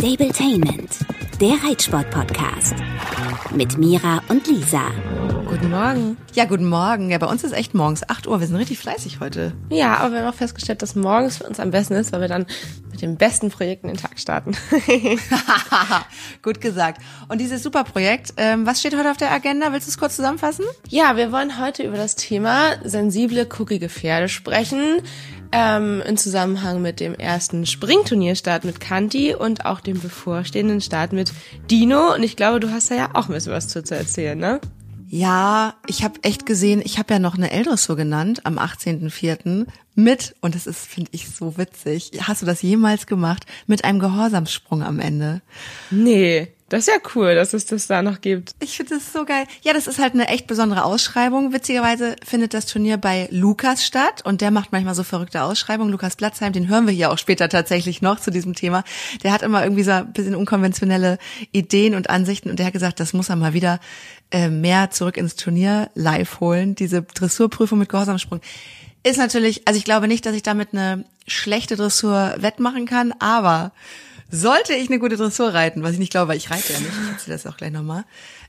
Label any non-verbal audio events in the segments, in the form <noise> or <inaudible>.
Stabletainment, der Reitsport-Podcast. Mit Mira und Lisa. Guten Morgen. Ja, guten Morgen. Ja, bei uns ist echt morgens 8 Uhr. Wir sind richtig fleißig heute. Ja, aber wir haben auch festgestellt, dass morgens für uns am besten ist, weil wir dann mit den besten Projekten den Tag starten. <laughs> Gut gesagt. Und dieses super Projekt, ähm, was steht heute auf der Agenda? Willst du es kurz zusammenfassen? Ja, wir wollen heute über das Thema sensible, kuckige Pferde sprechen. Ähm, in Zusammenhang mit dem ersten Springturnierstart mit Kanti und auch dem bevorstehenden Start mit Dino. Und ich glaube, du hast da ja auch ein bisschen was zu, zu erzählen, ne? Ja, ich habe echt gesehen, ich habe ja noch eine Eldressur genannt am 18.04. mit, und das ist, finde ich, so witzig. Hast du das jemals gemacht? Mit einem Gehorsamssprung am Ende. Nee. Das ist ja cool, dass es das da noch gibt. Ich finde das so geil. Ja, das ist halt eine echt besondere Ausschreibung. Witzigerweise findet das Turnier bei Lukas statt und der macht manchmal so verrückte Ausschreibungen. Lukas Platzheim, den hören wir hier auch später tatsächlich noch zu diesem Thema. Der hat immer irgendwie so ein bisschen unkonventionelle Ideen und Ansichten und der hat gesagt, das muss er mal wieder äh, mehr zurück ins Turnier live holen. Diese Dressurprüfung mit Gehorsamsprung ist natürlich, also ich glaube nicht, dass ich damit eine schlechte Dressur wettmachen kann, aber sollte ich eine gute Dressur reiten, was ich nicht glaube, weil ich reite ja nicht, ich erzähle das auch gleich nochmal,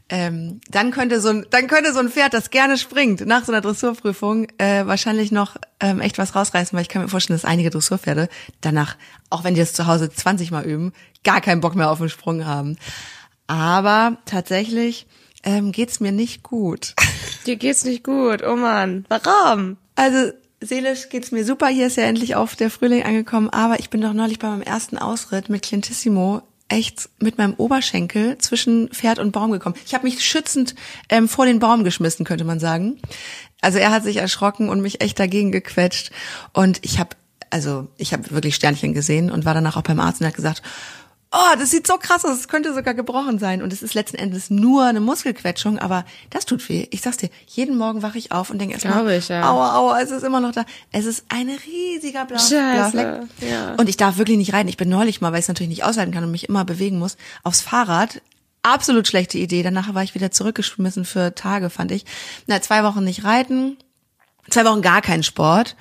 ähm, dann könnte so ein, dann könnte so ein Pferd, das gerne springt, nach so einer Dressurprüfung äh, wahrscheinlich noch ähm, echt was rausreißen, weil ich kann mir vorstellen, dass einige Dressurpferde danach, auch wenn die das zu Hause 20 Mal üben, gar keinen Bock mehr auf den Sprung haben. Aber tatsächlich ähm, geht's mir nicht gut. <laughs> Dir geht's nicht gut, oh man. Warum? Also seelisch geht's mir super. Hier ist ja endlich auf der Frühling angekommen. Aber ich bin doch neulich bei meinem ersten Ausritt mit Clintissimo echt mit meinem Oberschenkel zwischen Pferd und Baum gekommen. Ich habe mich schützend ähm, vor den Baum geschmissen, könnte man sagen. Also er hat sich erschrocken und mich echt dagegen gequetscht. Und ich habe also ich habe wirklich Sternchen gesehen und war danach auch beim Arzt und hat gesagt, oh, das sieht so krass aus, es könnte sogar gebrochen sein. Und es ist letzten Endes nur eine Muskelquetschung, aber das tut weh. Ich sag's dir, jeden Morgen wache ich auf und denke erstmal, ich, ja. aua, aua, es ist immer noch da. Es ist ein riesiger blauer Fleck. Ja. Und ich darf wirklich nicht reiten. Ich bin neulich mal, weil ich es natürlich nicht aushalten kann und mich immer bewegen muss, aufs Fahrrad. Absolut schlechte Idee. Danach war ich wieder zurückgeschmissen für Tage, fand ich. Na, zwei Wochen nicht reiten, zwei Wochen gar keinen Sport.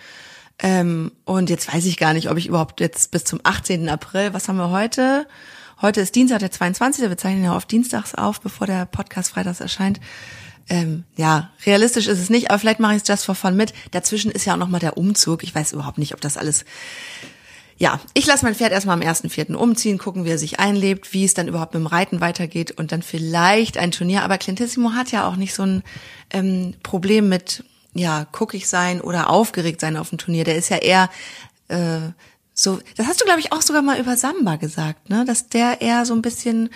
Ähm, und jetzt weiß ich gar nicht, ob ich überhaupt jetzt bis zum 18. April, was haben wir heute? Heute ist Dienstag, der 22. Wir zeichnen ja auf Dienstags auf, bevor der Podcast freitags erscheint. Ähm, ja, realistisch ist es nicht, aber vielleicht mache ich es just for fun mit. Dazwischen ist ja auch noch mal der Umzug. Ich weiß überhaupt nicht, ob das alles ja, ich lasse mein Pferd erstmal am ersten Vierten umziehen, gucken, wie er sich einlebt, wie es dann überhaupt mit dem Reiten weitergeht und dann vielleicht ein Turnier. Aber Clintissimo hat ja auch nicht so ein ähm, Problem mit ja, guckig sein oder aufgeregt sein auf dem Turnier. Der ist ja eher äh, so, das hast du, glaube ich, auch sogar mal über Samba gesagt, ne? Dass der eher so ein bisschen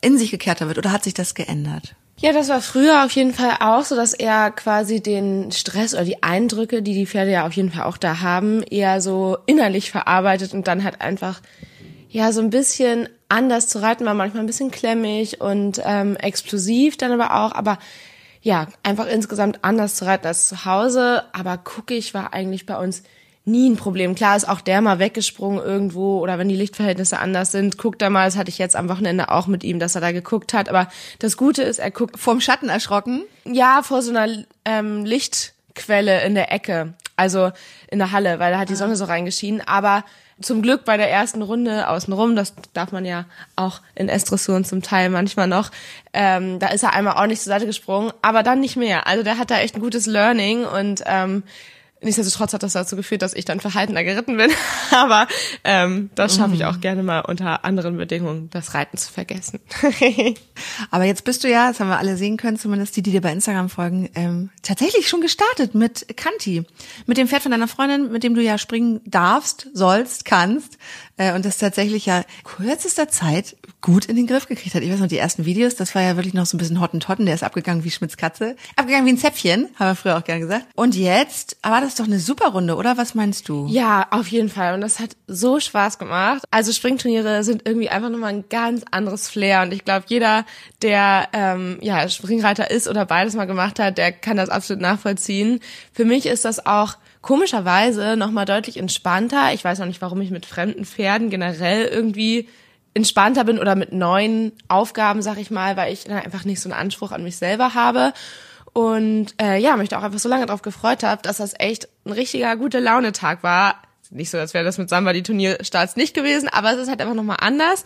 in sich gekehrter wird. Oder hat sich das geändert? Ja, das war früher auf jeden Fall auch so, dass er quasi den Stress oder die Eindrücke, die die Pferde ja auf jeden Fall auch da haben, eher so innerlich verarbeitet und dann halt einfach ja so ein bisschen anders zu reiten war, manchmal ein bisschen klemmig und ähm, explosiv dann aber auch, aber ja, einfach insgesamt anders zu reiten als zu Hause. Aber guckig war eigentlich bei uns nie ein Problem. Klar ist auch der mal weggesprungen irgendwo oder wenn die Lichtverhältnisse anders sind, guckt er mal, das hatte ich jetzt am Wochenende auch mit ihm, dass er da geguckt hat. Aber das Gute ist, er guckt vom Schatten erschrocken. Ja, vor so einer ähm, Lichtquelle in der Ecke, also in der Halle, weil da hat die Sonne so reingeschienen. Aber zum Glück bei der ersten Runde außenrum, das darf man ja auch in S-Dressuren zum Teil manchmal noch, ähm, da ist er einmal ordentlich zur Seite gesprungen, aber dann nicht mehr. Also der hat da echt ein gutes Learning und ähm, Nichtsdestotrotz hat das dazu geführt, dass ich dann verhaltener geritten bin. <laughs> Aber ähm, das schaffe ich auch gerne mal unter anderen Bedingungen, das Reiten zu vergessen. <laughs> Aber jetzt bist du ja, das haben wir alle sehen können, zumindest die, die dir bei Instagram folgen, ähm, tatsächlich schon gestartet mit Kanti. Mit dem Pferd von deiner Freundin, mit dem du ja springen darfst, sollst, kannst. Äh, und das tatsächlich ja kürzester Zeit gut in den Griff gekriegt hat. Ich weiß noch, die ersten Videos, das war ja wirklich noch so ein bisschen Hottentotten, der ist abgegangen wie Schmitz Katze. Abgegangen wie ein Zäpfchen, haben wir früher auch gerne gesagt. Und jetzt war das doch eine super Runde, oder? Was meinst du? Ja, auf jeden Fall. Und das hat so Spaß gemacht. Also Springturniere sind irgendwie einfach nochmal ein ganz anderes Flair. Und ich glaube, jeder, der ähm, ja Springreiter ist oder beides mal gemacht hat, der kann das absolut nachvollziehen. Für mich ist das auch komischerweise nochmal deutlich entspannter. Ich weiß noch nicht, warum ich mit fremden Pferden generell irgendwie entspannter bin oder mit neuen Aufgaben, sag ich mal, weil ich einfach nicht so einen Anspruch an mich selber habe. Und äh, ja, mich da auch einfach so lange drauf gefreut habe, dass das echt ein richtiger gute Laune-Tag war. nicht so, als wäre das mit Samba die Turnierstarts nicht gewesen, aber es ist halt einfach nochmal anders.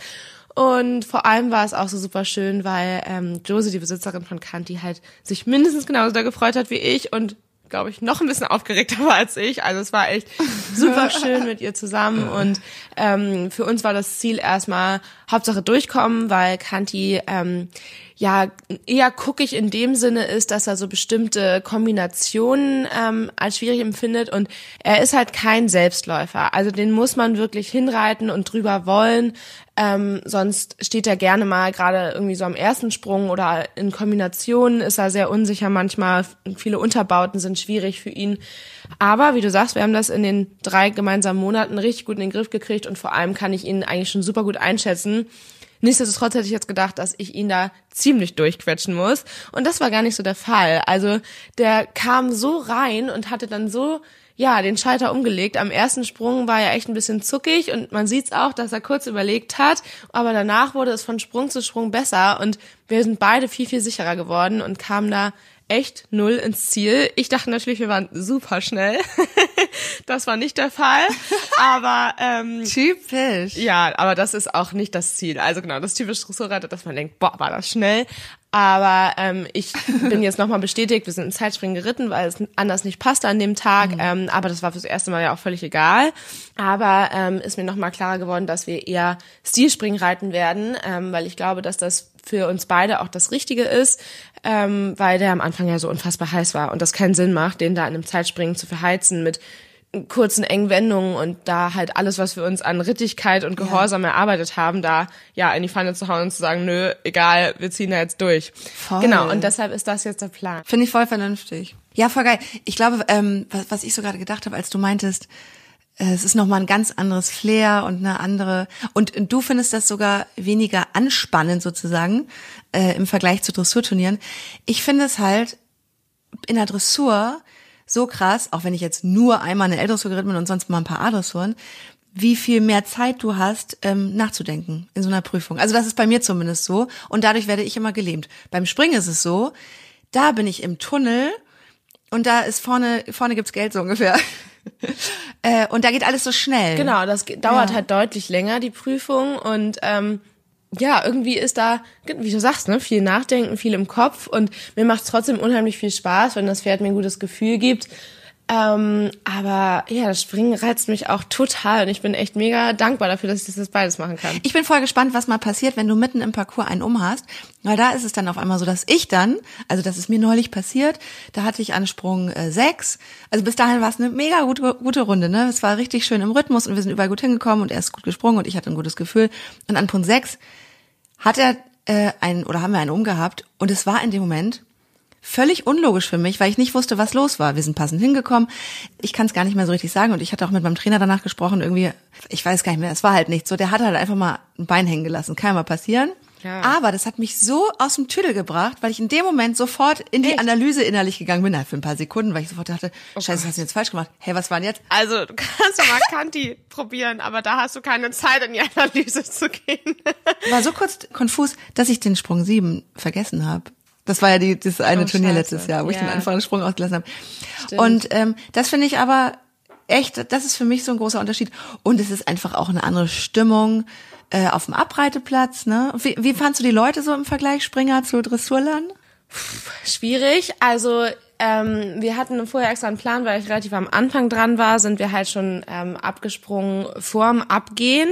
Und vor allem war es auch so super schön, weil ähm, Josie, die Besitzerin von Kanti, halt sich mindestens genauso da gefreut hat wie ich und glaube ich, noch ein bisschen aufgeregter <laughs> war als ich. Also es war echt super schön mit ihr zusammen und ähm, für uns war das Ziel erstmal Hauptsache durchkommen, weil Kanti ähm, ja eher guckig in dem Sinne ist, dass er so bestimmte Kombinationen ähm, als schwierig empfindet und er ist halt kein Selbstläufer. Also den muss man wirklich hinreiten und drüber wollen. Ähm, sonst steht er gerne mal gerade irgendwie so am ersten Sprung oder in Kombinationen ist er sehr unsicher manchmal. Viele Unterbauten sind schwierig für ihn. Aber wie du sagst, wir haben das in den drei gemeinsamen Monaten richtig gut in den Griff gekriegt und vor allem kann ich ihn eigentlich schon super gut einschätzen. Nichtsdestotrotz hätte ich jetzt gedacht, dass ich ihn da ziemlich durchquetschen muss. Und das war gar nicht so der Fall. Also der kam so rein und hatte dann so ja, den Schalter umgelegt. Am ersten Sprung war er echt ein bisschen zuckig und man sieht's auch, dass er kurz überlegt hat, aber danach wurde es von Sprung zu Sprung besser und wir sind beide viel, viel sicherer geworden und kamen da echt null ins Ziel. Ich dachte natürlich, wir waren super schnell. <laughs> das war nicht der Fall. Aber ähm, typisch. Ja, aber das ist auch nicht das Ziel. Also genau, das typische Dressurreiter, dass man denkt, boah, war das schnell. Aber ähm, ich bin jetzt nochmal bestätigt, wir sind in Zeitspringen geritten, weil es anders nicht passte an dem Tag. Mhm. Ähm, aber das war fürs erste Mal ja auch völlig egal. Aber ähm, ist mir nochmal klarer geworden, dass wir eher Stilspringen reiten werden, ähm, weil ich glaube, dass das für uns beide auch das Richtige ist, ähm, weil der am Anfang ja so unfassbar heiß war und das keinen Sinn macht, den da in einem Zeitspringen zu verheizen mit kurzen engen Wendungen und da halt alles, was wir uns an Rittigkeit und Gehorsam ja. erarbeitet haben, da ja in die Pfanne zu hauen und zu sagen, nö, egal, wir ziehen da jetzt durch. Voll. Genau, und deshalb ist das jetzt der Plan. Finde ich voll vernünftig. Ja, voll geil. Ich glaube, ähm, was, was ich so gerade gedacht habe, als du meintest, äh, es ist nochmal ein ganz anderes Flair und eine andere. Und du findest das sogar weniger anspannend sozusagen äh, im Vergleich zu Dressurturnieren. Ich finde es halt in der Dressur so krass, auch wenn ich jetzt nur einmal eine L-Dressur geritten bin und sonst mal ein paar A-Dressuren, wie viel mehr Zeit du hast, ähm, nachzudenken in so einer Prüfung. Also das ist bei mir zumindest so und dadurch werde ich immer gelähmt. Beim Springen ist es so, da bin ich im Tunnel und da ist vorne, vorne gibt's Geld so ungefähr. <laughs> äh, und da geht alles so schnell. Genau, das dauert ja. halt deutlich länger, die Prüfung und ähm, ja, irgendwie ist da, wie du sagst, ne, viel Nachdenken, viel im Kopf und mir macht es trotzdem unheimlich viel Spaß, wenn das Pferd mir ein gutes Gefühl gibt. Ähm, aber ja, das Springen reizt mich auch total und ich bin echt mega dankbar dafür, dass ich das beides machen kann. Ich bin voll gespannt, was mal passiert, wenn du mitten im Parcours einen um hast, weil da ist es dann auf einmal so, dass ich dann, also das ist mir neulich passiert, da hatte ich an Sprung äh, 6, also bis dahin war es eine mega gute, gute Runde, ne? Es war richtig schön im Rhythmus und wir sind überall gut hingekommen und er ist gut gesprungen und ich hatte ein gutes Gefühl und an Punkt 6 hat er äh, einen oder haben wir einen umgehabt und es war in dem Moment völlig unlogisch für mich, weil ich nicht wusste, was los war. Wir sind passend hingekommen. Ich kann es gar nicht mehr so richtig sagen und ich hatte auch mit meinem Trainer danach gesprochen. Irgendwie, ich weiß gar nicht mehr. Es war halt nicht so. Der hat halt einfach mal ein Bein hängen gelassen. Kann ja mal passieren. Ja. Aber das hat mich so aus dem Tüdel gebracht, weil ich in dem Moment sofort in die Echt? Analyse innerlich gegangen bin, halt für ein paar Sekunden, weil ich sofort dachte, oh scheiße, hast du jetzt falsch gemacht? Hey, was war denn jetzt? Also, du kannst doch mal Kanti probieren, aber da hast du keine Zeit, in die Analyse zu gehen. War so kurz konfus, dass ich den Sprung 7 vergessen habe. Das war ja die, das eine oh, Turnier Scheiße. letztes Jahr, wo ja. ich den einfachen Sprung ausgelassen habe. Stimmt. Und ähm, das finde ich aber echt, das ist für mich so ein großer Unterschied. Und es ist einfach auch eine andere Stimmung äh, auf dem Abreiteplatz. Ne? Wie, wie fandst du die Leute so im Vergleich Springer zu Dressurlern? Schwierig. Also ähm, wir hatten vorher extra einen Plan, weil ich relativ am Anfang dran war, sind wir halt schon ähm, abgesprungen vorm Abgehen.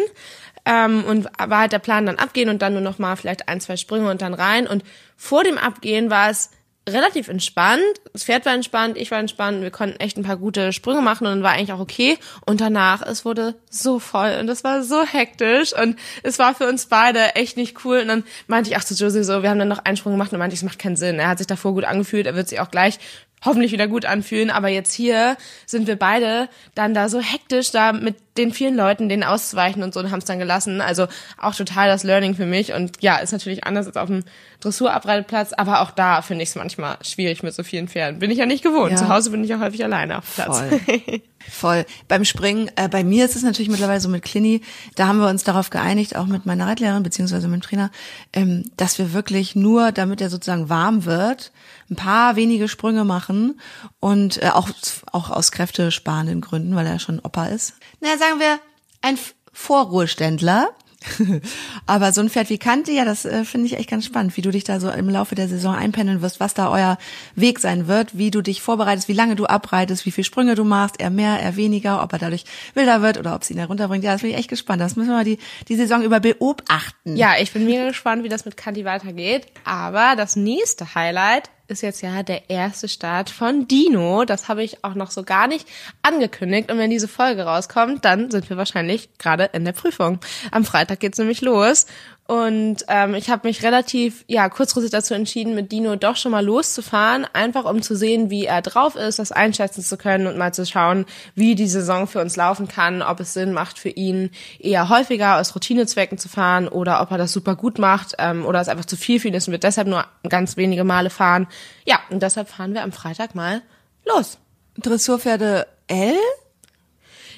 Ähm, und war halt der Plan dann abgehen und dann nur noch mal vielleicht ein, zwei Sprünge und dann rein. Und vor dem Abgehen war es relativ entspannt. Das Pferd war entspannt, ich war entspannt. Wir konnten echt ein paar gute Sprünge machen und dann war eigentlich auch okay. Und danach, es wurde so voll und es war so hektisch und es war für uns beide echt nicht cool. Und dann meinte ich auch zu Josie so, wir haben dann noch einen Sprung gemacht und meinte ich, es macht keinen Sinn. Er hat sich davor gut angefühlt, er wird sich auch gleich hoffentlich wieder gut anfühlen. Aber jetzt hier sind wir beide dann da so hektisch da mit den vielen Leuten, denen auszuweichen und so und haben es dann gelassen. Also auch total das Learning für mich. Und ja, ist natürlich anders als auf dem Dressurabreiteplatz, aber auch da finde ich es manchmal schwierig mit so vielen Pferden. Bin ich ja nicht gewohnt. Ja. Zu Hause bin ich ja häufig alleine auf dem Platz. Voll. Voll. Beim Springen, äh, bei mir ist es natürlich mittlerweile so mit Clini, da haben wir uns darauf geeinigt, auch mit meiner Reitlehrerin beziehungsweise mit dem Trainer, ähm, dass wir wirklich nur, damit er sozusagen warm wird, ein paar wenige Sprünge machen und äh, auch, auch aus kräftesparenden Gründen, weil er schon Opa ist. Na, sagen wir, ein Vorruheständler. <laughs> Aber so ein Pferd wie Kanti, ja, das äh, finde ich echt ganz spannend, wie du dich da so im Laufe der Saison einpendeln wirst, was da euer Weg sein wird, wie du dich vorbereitest, wie lange du abreitest, wie viele Sprünge du machst, er mehr, er weniger, ob er dadurch wilder wird oder ob es ihn herunterbringt. Ja, das bin ich echt gespannt. Das müssen wir mal die, die Saison über beobachten. Ja, ich bin mega gespannt, wie das mit Kanti weitergeht. Aber das nächste Highlight ist jetzt ja der erste Start von Dino. Das habe ich auch noch so gar nicht angekündigt. Und wenn diese Folge rauskommt, dann sind wir wahrscheinlich gerade in der Prüfung. Am Freitag geht's nämlich los. Und ähm, ich habe mich relativ ja kurzfristig dazu entschieden, mit Dino doch schon mal loszufahren, einfach um zu sehen, wie er drauf ist, das einschätzen zu können und mal zu schauen, wie die Saison für uns laufen kann, ob es Sinn macht für ihn eher häufiger aus Routinezwecken zu fahren oder ob er das super gut macht ähm, oder es einfach zu viel für ihn ist und wird deshalb nur ganz wenige Male fahren. Ja, und deshalb fahren wir am Freitag mal los. Dressurpferde L?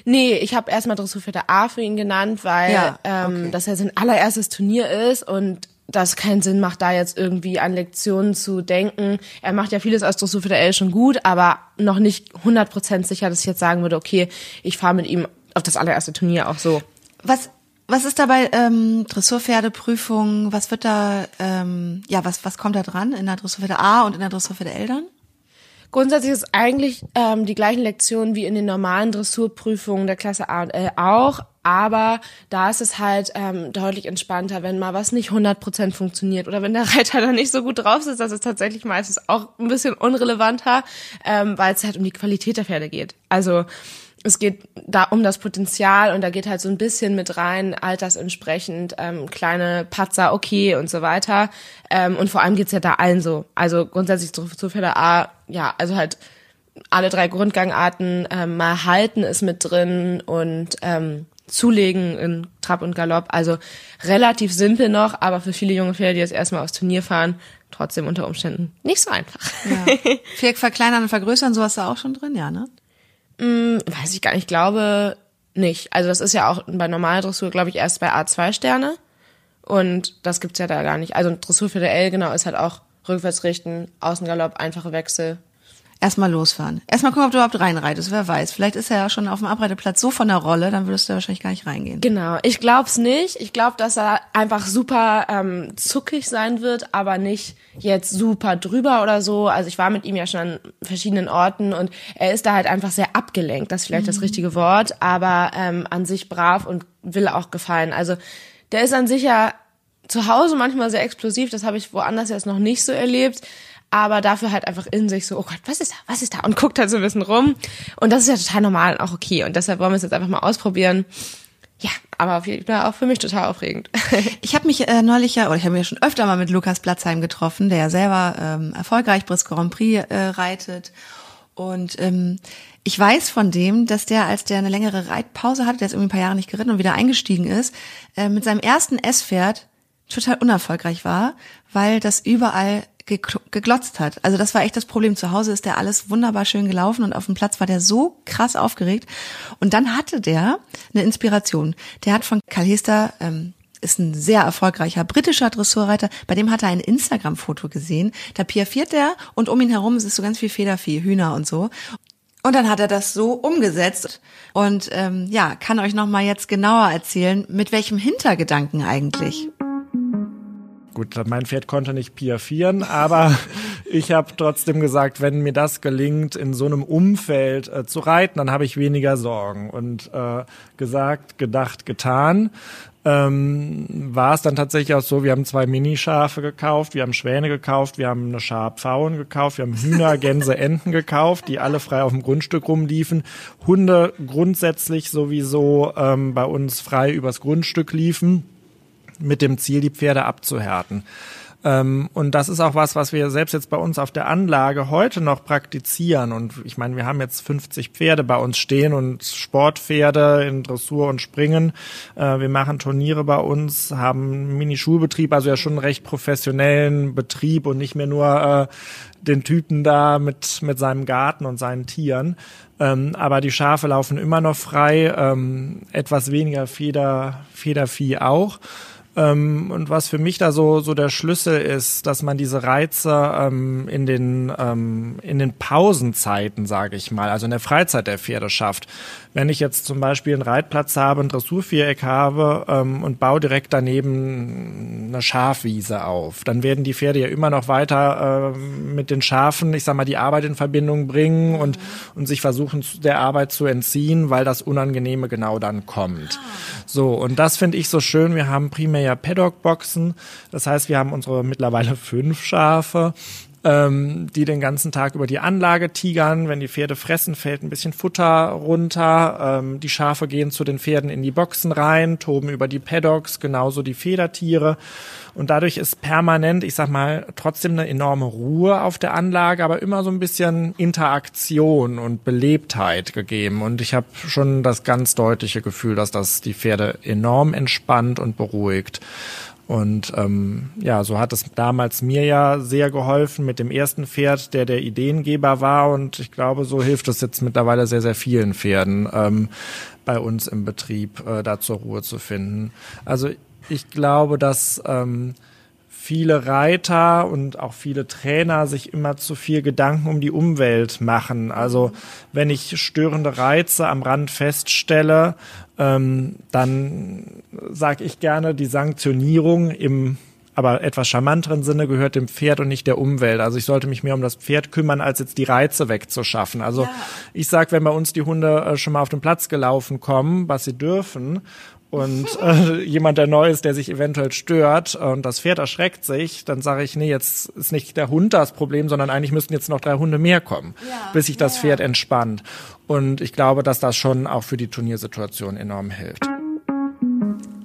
Nee, ich habe erstmal Dressurpferde A für ihn genannt, weil Ja, ähm, okay. das ja sein allererstes Turnier ist und das keinen Sinn macht, da jetzt irgendwie an Lektionen zu denken. Er macht ja vieles aus Dressurpferde L schon gut, aber noch nicht 100% sicher, dass ich jetzt sagen würde, okay, ich fahre mit ihm auf das allererste Turnier auch so. Was, was ist dabei ähm, Dressurpferdeprüfung? Was wird da, ähm, ja, was, was kommt da dran in der Dressurpferde A und in der Dressurpferde L dann? Grundsätzlich ist eigentlich ähm, die gleichen Lektionen wie in den normalen Dressurprüfungen der Klasse A und L auch, aber da ist es halt ähm, deutlich entspannter, wenn mal was nicht 100% funktioniert oder wenn der <laughs> Reiter da nicht so gut drauf sitzt, das ist tatsächlich meistens auch ein bisschen unrelevanter, ähm, weil es halt um die Qualität der Pferde geht. Also es geht da um das Potenzial und da geht halt so ein bisschen mit rein, altersentsprechend, ähm, kleine Patzer, okay und so weiter. Ähm, und vor allem geht's ja da allen so. Also grundsätzlich zu, zu Pferde A, ja, also halt alle drei Grundgangarten, ähm, mal halten ist mit drin und ähm, zulegen in Trab und Galopp. Also relativ simpel noch, aber für viele junge Pferde, die jetzt erstmal aufs Turnier fahren, trotzdem unter Umständen nicht so einfach. Ja. <laughs> Verkleinern und vergrößern, sowas da auch schon drin, ja, ne? Weiß ich gar nicht, ich glaube nicht. Also das ist ja auch bei normaler Dressur, glaube ich, erst bei A2 Sterne. Und das gibt's ja da gar nicht. Also Dressur für der L, genau, ist halt auch rückwärts richten, Außengalopp, einfache Wechsel. Erstmal losfahren. Erstmal gucken, ob du überhaupt reinreitest, wer weiß. Vielleicht ist er ja schon auf dem Abreiteplatz so von der Rolle, dann würdest du wahrscheinlich gar nicht reingehen. Genau, ich glaub's nicht. Ich glaube, dass er einfach super ähm, zuckig sein wird, aber nicht jetzt super drüber oder so. Also ich war mit ihm ja schon an verschiedenen Orten und er ist da halt einfach sehr abgelenkt. Das ist vielleicht das richtige Wort, aber ähm, an sich brav und will auch gefallen. Also der ist an sich ja zu Hause manchmal sehr explosiv. Das habe ich woanders jetzt noch nicht so erlebt. Aber dafür halt einfach in sich so, oh Gott, was ist da, was ist da? Und guckt halt so ein bisschen rum. Und das ist ja total normal und auch okay. Und deshalb wollen wir es jetzt einfach mal ausprobieren. Ja, aber auf jeden Fall auch für mich total aufregend. <laughs> Ich habe mich äh, neulich ja, oder ich habe mich ja schon öfter mal mit Lukas Platzheim getroffen, der ja selber ähm, erfolgreich Bris Grand Prix äh, reitet. Und ähm, ich weiß von dem, dass der, als der eine längere Reitpause hatte, der ist irgendwie ein paar Jahre nicht geritten und wieder eingestiegen ist, äh, mit seinem ersten S-Pferd total unerfolgreich war, weil das überall geglotzt hat. Also das war echt das Problem. Zu Hause ist der alles wunderbar schön gelaufen und auf dem Platz war der so krass aufgeregt. Und dann hatte der eine Inspiration. Der hat von Karl Hester, ähm, ist ein sehr erfolgreicher britischer Dressurreiter, bei dem hat er ein Instagram-Foto gesehen. Da piaffiert er und um ihn herum ist so ganz viel Federvieh, Hühner und so. Und dann hat er das so umgesetzt und ähm, ja, kann euch noch mal jetzt genauer erzählen, mit welchem Hintergedanken eigentlich. Gut, mein Pferd konnte nicht piaffieren, aber <laughs> ich habe trotzdem gesagt, wenn mir das gelingt, in so einem Umfeld äh, zu reiten, dann habe ich weniger Sorgen. Und äh, gesagt, gedacht, getan. Ähm, war es dann tatsächlich auch so, wir haben zwei Minischafe gekauft, wir haben Schwäne gekauft, wir haben eine Schafpfauen gekauft, wir haben Hühner, Gänse, <laughs> Enten gekauft, die alle frei auf dem Grundstück rumliefen. Hunde grundsätzlich sowieso ähm, bei uns frei übers Grundstück liefen mit dem Ziel, die Pferde abzuhärten. Ähm, und das ist auch was, was wir selbst jetzt bei uns auf der Anlage heute noch praktizieren. Und ich meine, wir haben jetzt 50 Pferde bei uns stehen und Sportpferde in Dressur und Springen. Äh, wir machen Turniere bei uns, haben Mini-Schulbetrieb, also ja schon einen recht professionellen Betrieb und nicht mehr nur äh, den Typen da mit, mit seinem Garten und seinen Tieren. Ähm, aber die Schafe laufen immer noch frei, ähm, etwas weniger Feder, Federvieh auch. Ähm, und was für mich da so, so der Schlüssel ist, dass man diese Reize ähm, in, den, ähm, in den Pausenzeiten, sage ich mal, also in der Freizeit der Pferde schafft. Wenn ich jetzt zum Beispiel einen Reitplatz habe, ein Dressurviereck habe ähm, und baue direkt daneben eine Schafwiese auf, dann werden die Pferde ja immer noch weiter äh, mit den Schafen, ich sag mal, die Arbeit in Verbindung bringen und, und sich versuchen, der Arbeit zu entziehen, weil das Unangenehme genau dann kommt. So, und das finde ich so schön. Wir haben primär ja Paddock-Boxen. Das heißt, wir haben unsere mittlerweile fünf Schafe ähm, die den ganzen Tag über die Anlage tigern. Wenn die Pferde fressen, fällt ein bisschen Futter runter. Ähm, die Schafe gehen zu den Pferden in die Boxen rein, toben über die Paddocks, genauso die Federtiere. Und dadurch ist permanent, ich sag mal, trotzdem eine enorme Ruhe auf der Anlage, aber immer so ein bisschen Interaktion und Belebtheit gegeben. Und ich habe schon das ganz deutliche Gefühl, dass das die Pferde enorm entspannt und beruhigt. Und ähm, ja, so hat es damals mir ja sehr geholfen mit dem ersten Pferd, der der Ideengeber war. Und ich glaube, so hilft es jetzt mittlerweile sehr, sehr vielen Pferden ähm, bei uns im Betrieb, äh, da zur Ruhe zu finden. Also ich glaube, dass ähm, viele Reiter und auch viele Trainer sich immer zu viel Gedanken um die Umwelt machen. Also wenn ich störende Reize am Rand feststelle, ähm, dann sage ich gerne, die Sanktionierung im aber etwas charmanteren Sinne gehört dem Pferd und nicht der Umwelt. Also ich sollte mich mehr um das Pferd kümmern, als jetzt die Reize wegzuschaffen. Also ja. ich sag, wenn bei uns die Hunde äh, schon mal auf den Platz gelaufen kommen, was sie dürfen, und äh, <laughs> jemand, der neu ist, der sich eventuell stört und das Pferd erschreckt sich, dann sage ich, nee, jetzt ist nicht der Hund das Problem, sondern eigentlich müssten jetzt noch drei Hunde mehr kommen, ja, bis sich das ja, Pferd entspannt. Und ich glaube, dass das schon auch für die Turniersituation enorm hilft.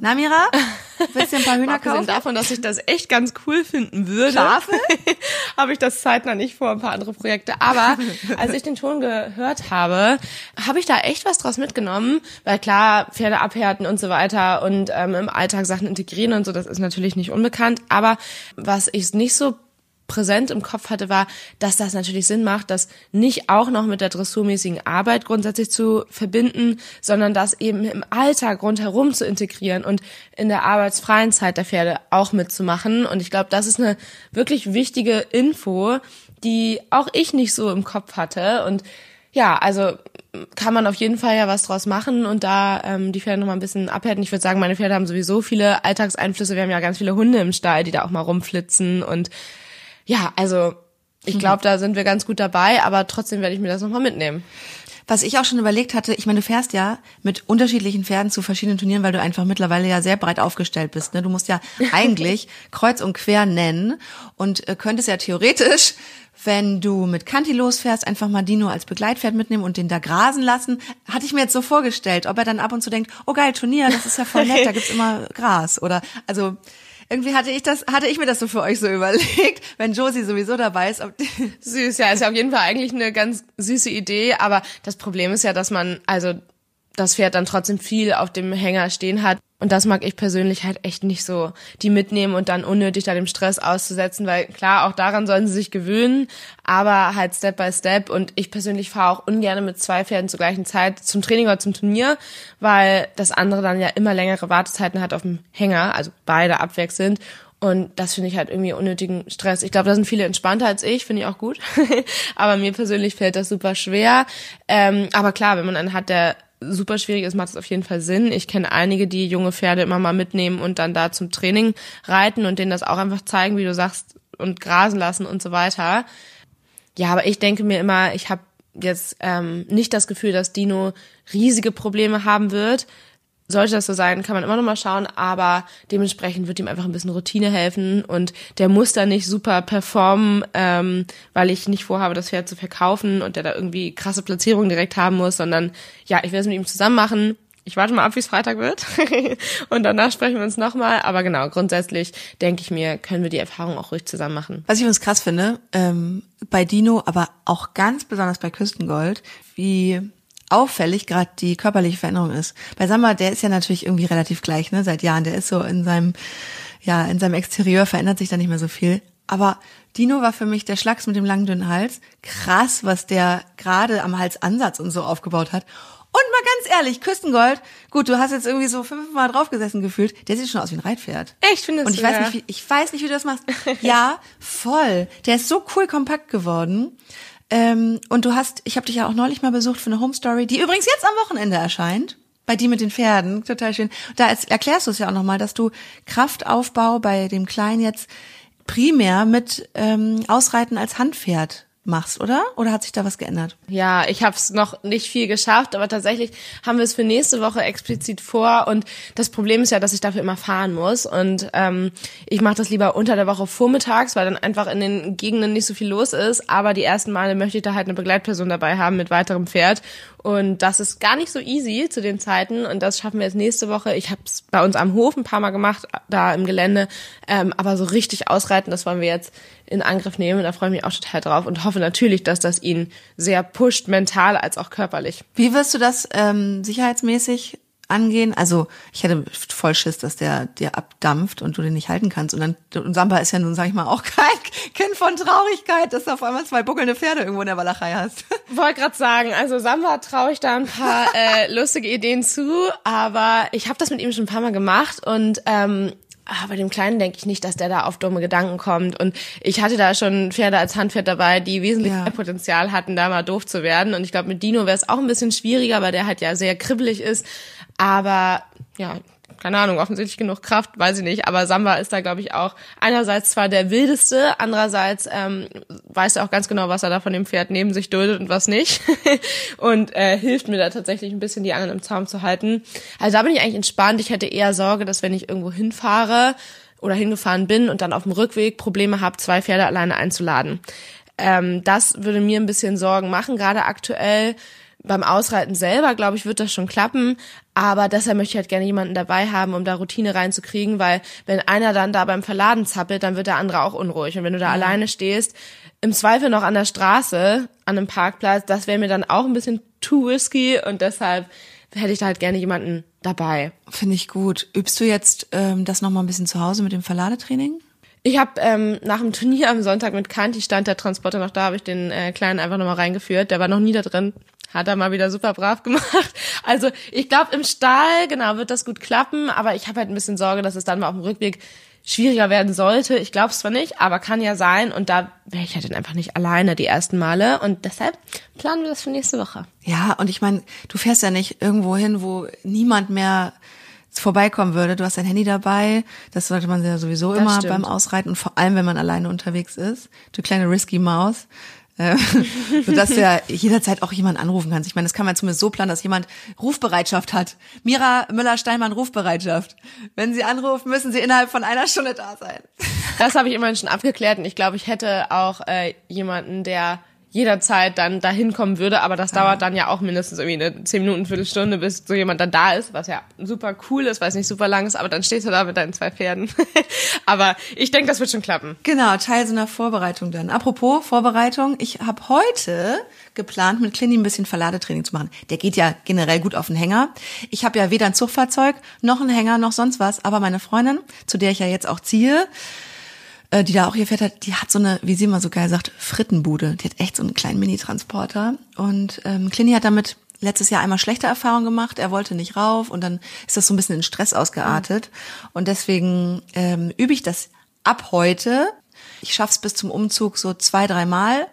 Namira, <laughs> willst du ein paar Hühner kaufen? davon, dass ich das echt ganz cool finden würde, Schafe? <laughs> habe ich das zeitnah nicht vor, ein paar andere Projekte. Aber als ich den Ton gehört habe, habe ich da echt was draus mitgenommen, weil klar, Pferde abhärten und so weiter und ähm, im Alltag Sachen integrieren und so, das ist natürlich nicht unbekannt. Aber was ich nicht so präsent im Kopf hatte, war, dass das natürlich Sinn macht, das nicht auch noch mit der dressurmäßigen Arbeit grundsätzlich zu verbinden, sondern das eben im Alltag rundherum zu integrieren und in der arbeitsfreien Zeit der Pferde auch mitzumachen. Und ich glaube, das ist eine wirklich wichtige Info, die auch ich nicht so im Kopf hatte. Und ja, also kann man auf jeden Fall ja was draus machen und da ähm, die Pferde noch mal ein bisschen abhärten. Ich würde sagen, meine Pferde haben sowieso viele Alltagseinflüsse. Wir haben ja ganz viele Hunde im Stall, die da auch mal rumflitzen und ja, also ich glaube, da sind wir ganz gut dabei, aber trotzdem werde ich mir das nochmal mitnehmen. Was ich auch schon überlegt hatte, ich meine, du fährst ja mit unterschiedlichen Pferden zu verschiedenen Turnieren, weil du einfach mittlerweile ja sehr breit aufgestellt bist. Ne? Du musst ja <laughs> eigentlich kreuz und quer nennen und äh, könntest ja theoretisch, wenn du mit Kanti losfährst, einfach mal Dino als Begleitpferd mitnehmen und den da grasen lassen. Hatte ich mir jetzt so vorgestellt, ob er dann ab und zu denkt, oh geil, Turnier, das ist ja voll nett, da gibt's immer Gras. Oder also irgendwie hatte ich das, hatte ich mir das so für euch so <laughs> überlegt, wenn Josie sowieso dabei ist. Süß, ja, ist ja auf jeden Fall eigentlich eine ganz süße Idee, aber das Problem ist ja, dass man, also das Pferd dann trotzdem viel auf dem Hänger stehen hat. Und das mag ich persönlich halt echt nicht so, die mitnehmen und dann unnötig da dem Stress auszusetzen, weil klar, auch daran sollen sie sich gewöhnen, aber halt Step by Step. Und ich persönlich fahre auch ungern mit zwei Pferden zur gleichen Zeit zum Training oder zum Turnier, weil das andere dann ja immer längere Wartezeiten hat auf dem Hänger, also beide abwechselnd. Und das finde ich halt irgendwie unnötigen Stress. Ich glaube, da sind viele entspannter als ich, finde ich auch gut. <laughs> aber mir persönlich fällt das super schwer. Ähm, aber klar, wenn man einen hat, der super schwierig ist, macht es auf jeden Fall Sinn. Ich kenne einige, die junge Pferde immer mal mitnehmen und dann da zum Training reiten und denen das auch einfach zeigen, wie du sagst, und grasen lassen und so weiter. Ja, aber ich denke mir immer, ich habe jetzt ähm, nicht das Gefühl, dass Dino riesige Probleme haben wird sollte das so sein, kann man immer noch mal schauen, aber dementsprechend wird ihm einfach ein bisschen Routine helfen und der muss da nicht super performen, ähm, weil ich nicht vorhabe, das Pferd zu verkaufen und der da irgendwie krasse Platzierungen direkt haben muss, sondern ja, ich werde es mit ihm zusammen machen, ich warte mal ab, wie es Freitag wird. <laughs> und danach sprechen wir uns nochmal. Aber genau, grundsätzlich denke ich mir, können wir die Erfahrung auch ruhig zusammen machen. Was ich übrigens krass finde, ähm, bei Dino, aber auch ganz besonders bei Küstengold, wie auffällig gerade die körperliche Veränderung ist. Bei Samba, der ist ja natürlich irgendwie relativ gleich, ne, seit Jahren. Der ist so in seinem, ja, in seinem Exterieur verändert sich da nicht mehr so viel. Aber Dino war für mich der Schlags mit dem langen, dünnen Hals. Krass, was der gerade am Halsansatz und so aufgebaut hat. Und mal ganz ehrlich, Küstengold, gut, du hast jetzt irgendwie so fünfmal draufgesessen gefühlt, der sieht schon aus wie ein Reitpferd. Echt, findest Und ich du, weiß ja? nicht, wie, ich weiß nicht, wie du das machst. <laughs> Ja, voll. Der ist so cool kompakt geworden. Ähm, und du hast, ich habe dich ja auch neulich mal besucht für eine Home Story, die übrigens jetzt am Wochenende erscheint. Bei die mit den Pferden, total schön. Da erklärst du es ja auch nochmal, dass du Kraftaufbau bei dem Kleinen jetzt primär mit ähm, Ausreiten als Handpferd machst, oder? Oder hat sich da was geändert? Ja, ich habe es noch nicht viel geschafft, aber tatsächlich haben wir es für nächste Woche explizit vor. Und das Problem ist ja, dass ich dafür immer fahren muss. Und ähm, ich mache das lieber unter der Woche vormittags, weil dann einfach in den Gegenden nicht so viel los ist. Aber die ersten Male möchte ich da halt eine Begleitperson dabei haben mit weiterem Pferd. Und das ist gar nicht so easy zu den Zeiten. Und das schaffen wir jetzt nächste Woche. Ich habe es bei uns am Hof ein paar Mal gemacht, da im Gelände. Ähm, aber so richtig ausreiten, das wollen wir jetzt in Angriff nehmen. Da freue ich mich auch total drauf und hoffe natürlich, dass das ihn sehr pusht, mental als auch körperlich. Wie wirst du das ähm, sicherheitsmäßig angehen? Also ich hätte voll Schiss, dass der dir abdampft und du den nicht halten kannst. Und dann und Samba ist ja nun, sag ich mal, auch kein <laughs> Kind von Traurigkeit, dass du auf einmal zwei buckelnde Pferde irgendwo in der Walachei hast. <laughs> Wollte gerade sagen, also Samba traue ich da ein paar äh, <laughs> lustige Ideen zu, aber ich habe das mit ihm schon ein paar Mal gemacht und ähm, ah, bei dem Kleinen denke ich nicht, dass der da auf dumme Gedanken kommt. Und ich hatte da schon Pferde als Handpferd dabei, die wesentlich Ja. mehr Potenzial hatten, da mal doof zu werden. Und ich glaube, mit Dino wäre es auch ein bisschen schwieriger, weil der halt ja sehr kribbelig ist. Aber ja, keine Ahnung, offensichtlich genug Kraft, weiß ich nicht. Aber Samba ist da, glaube ich, auch einerseits zwar der wildeste, andererseits ähm, weiß er auch ganz genau, was er da von dem Pferd neben sich duldet und was nicht. <laughs> und äh, hilft mir da tatsächlich ein bisschen, die Angeln im Zaum zu halten. Also da bin ich eigentlich entspannt. Ich hätte eher Sorge, dass wenn ich irgendwo hinfahre oder hingefahren bin und dann auf dem Rückweg Probleme habe, zwei Pferde alleine einzuladen. Ähm, das würde mir ein bisschen Sorgen machen, gerade aktuell beim Ausreiten selber, glaube ich, wird das schon klappen. Aber deshalb möchte ich halt gerne jemanden dabei haben, um da Routine reinzukriegen, weil wenn einer dann da beim Verladen zappelt, dann wird der andere auch unruhig. Und wenn du da alleine stehst, im Zweifel noch an der Straße, an einem Parkplatz, das wäre mir dann auch ein bisschen too risky und deshalb hätte ich da halt gerne jemanden dabei. Finde ich gut. Übst du jetzt ähm, das noch mal ein bisschen zu Hause mit dem Verladetraining? Ich habe ähm, nach dem Turnier am Sonntag mit Kanti stand der Transporter noch da, habe ich den äh, Kleinen einfach nochmal reingeführt. Der war noch nie da drin. Hat er mal wieder super brav gemacht. <laughs> Also ich glaube, im Stall, genau, wird das gut klappen, aber ich habe halt ein bisschen Sorge, dass es dann mal auf dem Rückweg schwieriger werden sollte. Ich glaube es zwar nicht, aber kann ja sein. Und da wäre ich halt dann einfach nicht alleine die ersten Male. Und deshalb planen wir das für nächste Woche. Ja, und ich meine, du fährst ja nicht irgendwo hin, wo niemand mehr vorbeikommen würde. Du hast dein Handy dabei. Das sollte man ja sowieso Das immer stimmt. beim Ausreiten und vor allem, wenn man alleine unterwegs ist. Du kleine risky Maus. <laughs> Äh, Sodass du ja jederzeit auch jemand anrufen kannst. Ich meine, das kann man zumindest so planen, dass jemand Rufbereitschaft hat. Mira Müller-Steinmann Rufbereitschaft. Wenn Sie anrufen, müssen Sie innerhalb von einer Stunde da sein. Das habe ich immerhin schon abgeklärt und ich glaube, ich hätte auch äh, jemanden, der jederzeit dann dahin kommen würde, aber das dauert dann ja auch mindestens irgendwie eine 10 Minuten, Viertelstunde, bis so jemand dann da ist, was ja super cool ist, weil es nicht super lang ist, aber dann stehst du da mit deinen zwei Pferden. <laughs> aber ich denke, das wird schon klappen. Genau, Teil so einer Vorbereitung dann. Apropos Vorbereitung, ich habe heute geplant, mit Clini ein bisschen Verladetraining zu machen. Der geht ja generell gut auf den Hänger. Ich habe ja weder ein Zugfahrzeug, noch einen Hänger, noch sonst was, aber meine Freundin, zu der ich ja jetzt auch ziehe, äh, die da auch ihr Pferd hat, die hat so eine, wie sie immer so geil sagt, Frittenbude. Die hat echt so einen kleinen Mini-Transporter. Und ähm, Clini hat damit letztes Jahr einmal schlechte Erfahrungen gemacht. Er wollte nicht rauf und dann ist das so ein bisschen in Stress ausgeartet. Und deswegen ähm, übe ich das ab heute. Ich schaff's bis zum Umzug so zwei, dreimal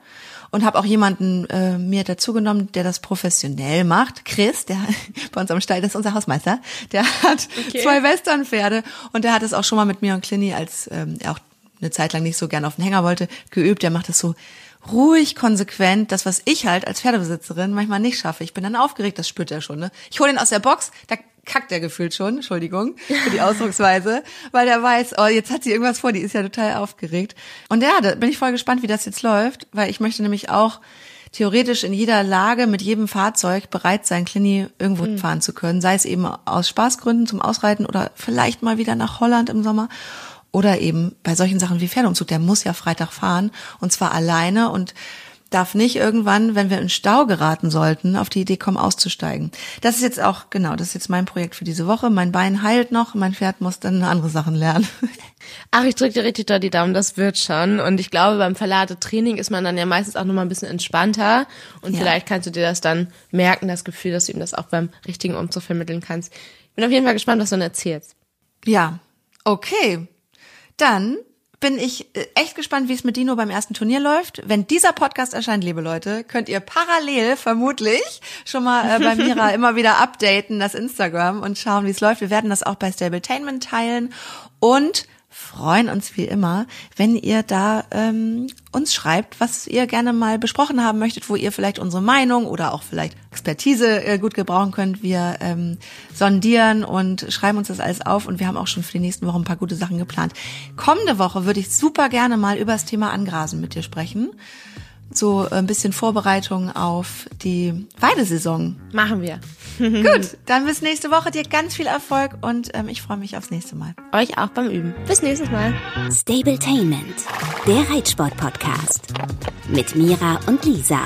und habe auch jemanden äh, mir dazu genommen, der das professionell macht. Chris, der <laughs> bei uns am Stall, das ist unser Hausmeister, der hat Okay. zwei Westernpferde und der hat es auch schon mal mit mir und Clini, als ähm, er auch eine Zeit lang nicht so gern auf den Hänger wollte, geübt. Der macht das so ruhig, konsequent, das, was ich halt als Pferdebesitzerin manchmal nicht schaffe. Ich bin dann aufgeregt, das spürt er schon. Ne? Ich hole ihn aus der Box, da kackt er gefühlt schon, Entschuldigung für die <laughs> Ausdrucksweise, weil der weiß, oh, jetzt hat sie irgendwas vor, die ist ja total aufgeregt. Und ja, da bin ich voll gespannt, wie das jetzt läuft, weil ich möchte nämlich auch theoretisch in jeder Lage mit jedem Fahrzeug bereit sein, Clini irgendwo mhm. fahren zu können. Sei es eben aus Spaßgründen zum Ausreiten oder vielleicht mal wieder nach Holland im Sommer. Oder eben bei solchen Sachen wie Pferdeumzug, der muss ja Freitag fahren und zwar alleine und darf nicht irgendwann, wenn wir in Stau geraten sollten, auf die Idee kommen, auszusteigen. Das ist jetzt auch, genau, das ist jetzt mein Projekt für diese Woche. Mein Bein heilt noch, mein Pferd muss dann andere Sachen lernen. <laughs> Ach, ich drücke dir richtig doll die Daumen, das wird schon. Und ich glaube, beim Verladetraining ist man dann ja meistens auch nochmal ein bisschen entspannter. Und ja. vielleicht kannst du dir das dann merken, das Gefühl, dass du ihm das auch beim richtigen Umzug vermitteln kannst. Bin auf jeden Fall gespannt, was du dann erzählst. Ja, okay. Dann bin ich äh, echt gespannt, wie es mit Dino beim ersten Turnier läuft. Wenn dieser Podcast erscheint, liebe Leute, könnt ihr parallel vermutlich schon mal äh, bei Mira <laughs> immer wieder updaten, das Instagram und schauen, wie es läuft. Wir werden das auch bei Stabletainment teilen und freuen uns wie immer, wenn ihr da ähm, uns schreibt, was ihr gerne mal besprochen haben möchtet, wo ihr vielleicht unsere Meinung oder auch vielleicht Expertise äh, gut gebrauchen könnt. Wir ähm, sondieren und schreiben uns das alles auf und wir haben auch schon für die nächsten Wochen ein paar gute Sachen geplant. Kommende Woche würde ich super gerne mal über das Thema Angrasen mit dir sprechen so ein bisschen Vorbereitung auf die Weidesaison. Machen wir. <laughs> <laughs> Gut, dann bis nächste Woche. Dir ganz viel Erfolg und ähm, ich freue mich aufs nächste Mal. Euch auch beim Üben. Bis nächstes Mal. Stabletainment, der Reitsport-Podcast mit Mira und Lisa.